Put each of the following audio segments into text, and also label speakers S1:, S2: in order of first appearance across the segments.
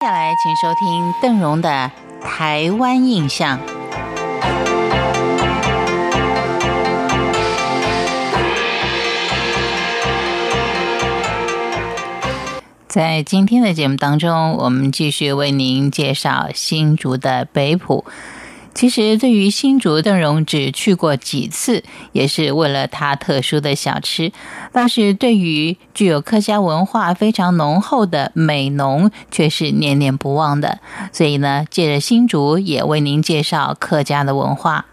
S1: 接下来，请收听邓荣的《台湾印象》。在今天的节目当中，我们继续为您介绍新竹的北埔。其实，对于新竹，邓荣只去过几次，也是为了他特殊的小吃。但是对于具有客家文化非常浓厚的美浓，却是念念不忘的。所以呢，借着新竹，也为您介绍客家的文化。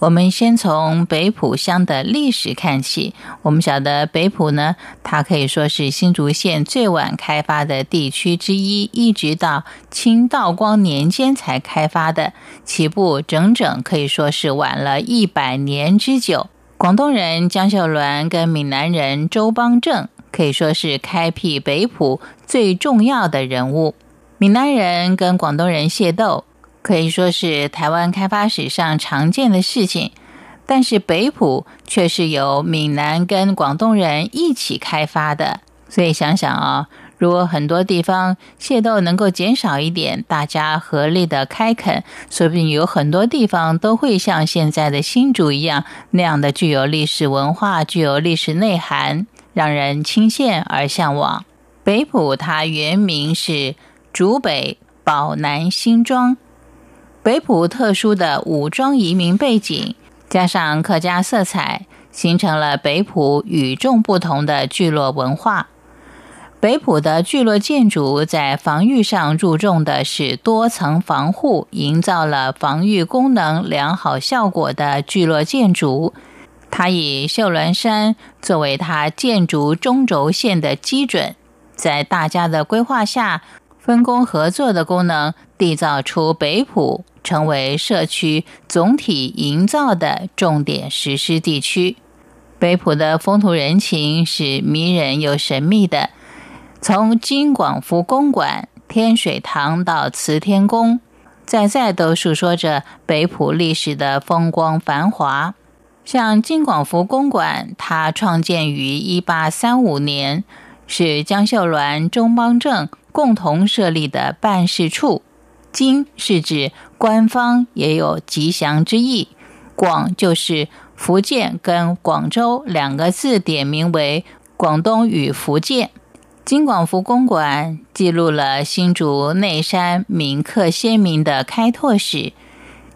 S1: 我们先从北埔乡的历史看起。我们晓得北埔呢，它可以说是新竹县最晚开发的地区之一，一直到清道光年间才开发的，起步整整可以说是晚了一百年之久。广东人江秀銮跟闽南人周邦正可以说是开辟北埔最重要的人物。闽南人跟广东人械斗。可以说是台湾开发史上常见的事情，但是北埔却是由闽南跟广东人一起开发的。所以想想啊，如果很多地方械斗能够减少一点，大家合力的开垦，说不定有很多地方都会像现在的新竹一样那样的具有历史文化、具有历史内涵，让人倾羡而向往。北埔它原名是竹北宝南新庄。北埔特殊的武装移民背景，加上客家色彩，形成了北埔与众不同的聚落文化。北埔的聚落建筑在防御上注重的是多层防护，营造了防御功能良好效果的聚落建筑。它以秀峦山作为它建筑中轴线的基准，在大家的规划下，分工合作的功能，缔造出北浦。成为社区总体营造的重点实施地区。北浦的风土人情是迷人又神秘的，从金广福公馆、天水堂到慈天宫，在在都诉说着北浦历史的风光繁华。像金广福公馆，它创建于一八三五年，是江秀銮、钟邦正共同设立的办事处。金是指官方，也有吉祥之意。广就是福建跟广州两个字点名为广东与福建。金广福公馆记录了新竹内山闽客先民的开拓史，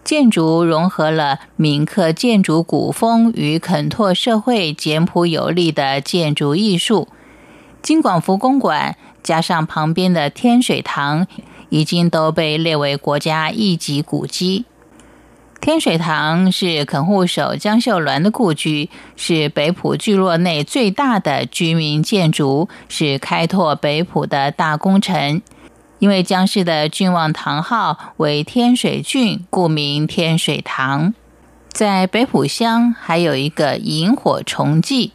S1: 建筑融合了闽客建筑古风与垦拓社会简朴有力的建筑艺术。金广福公馆加上旁边的天水堂。已经都被列为国家一级古迹。天水堂是垦户手江秀銮的故居，是北埔聚落内最大的居民建筑，是开拓北埔的大功臣。因为江氏的郡望堂号为天水郡，故名天水堂。在北埔乡还有一个萤火虫记。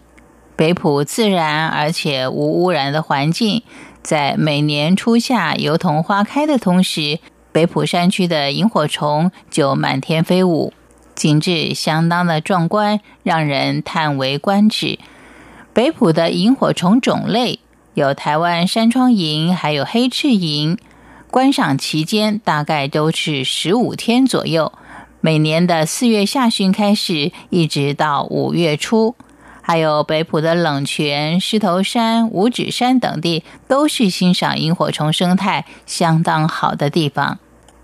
S1: 北埔自然而且无污染的环境。在每年初夏油桐花开的同时，北埔山区的萤火虫就满天飞舞，景致相当的壮观，让人叹为观止。北埔的萤火虫种类有台湾山窗萤，还有黑翅萤。观赏期间大概都是十五天左右，每年的四月下旬开始，一直到五月初。还有北埔的冷泉、狮头山、五指山等地，都是欣赏萤火虫生态相当好的地方。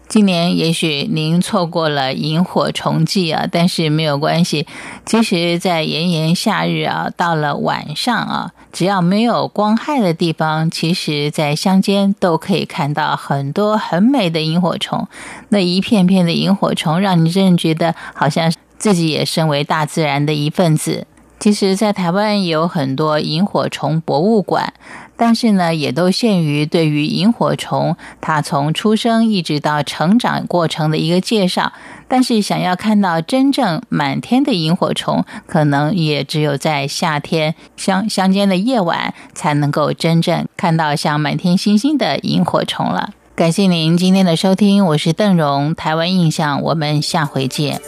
S1: 今年也许您错过了萤火虫季啊，但是没有关系。其实，在炎炎夏日啊，到了晚上啊，只要没有光害的地方，其实在乡间都可以看到很多很美的萤火虫。那一片片的萤火虫，让你真的觉得好像自己也身为大自然的一份子。其实，在台湾也有很多萤火虫博物馆，但是呢，也都限于对于萤火虫它从出生一直到成长过程的一个介绍。但是，想要看到真正满天的萤火虫，可能也只有在夏天乡乡间的夜晚才能够真正看到像满天星星的萤火虫了。感谢您今天的收听，我是邓荣，台湾印象，我们下回见。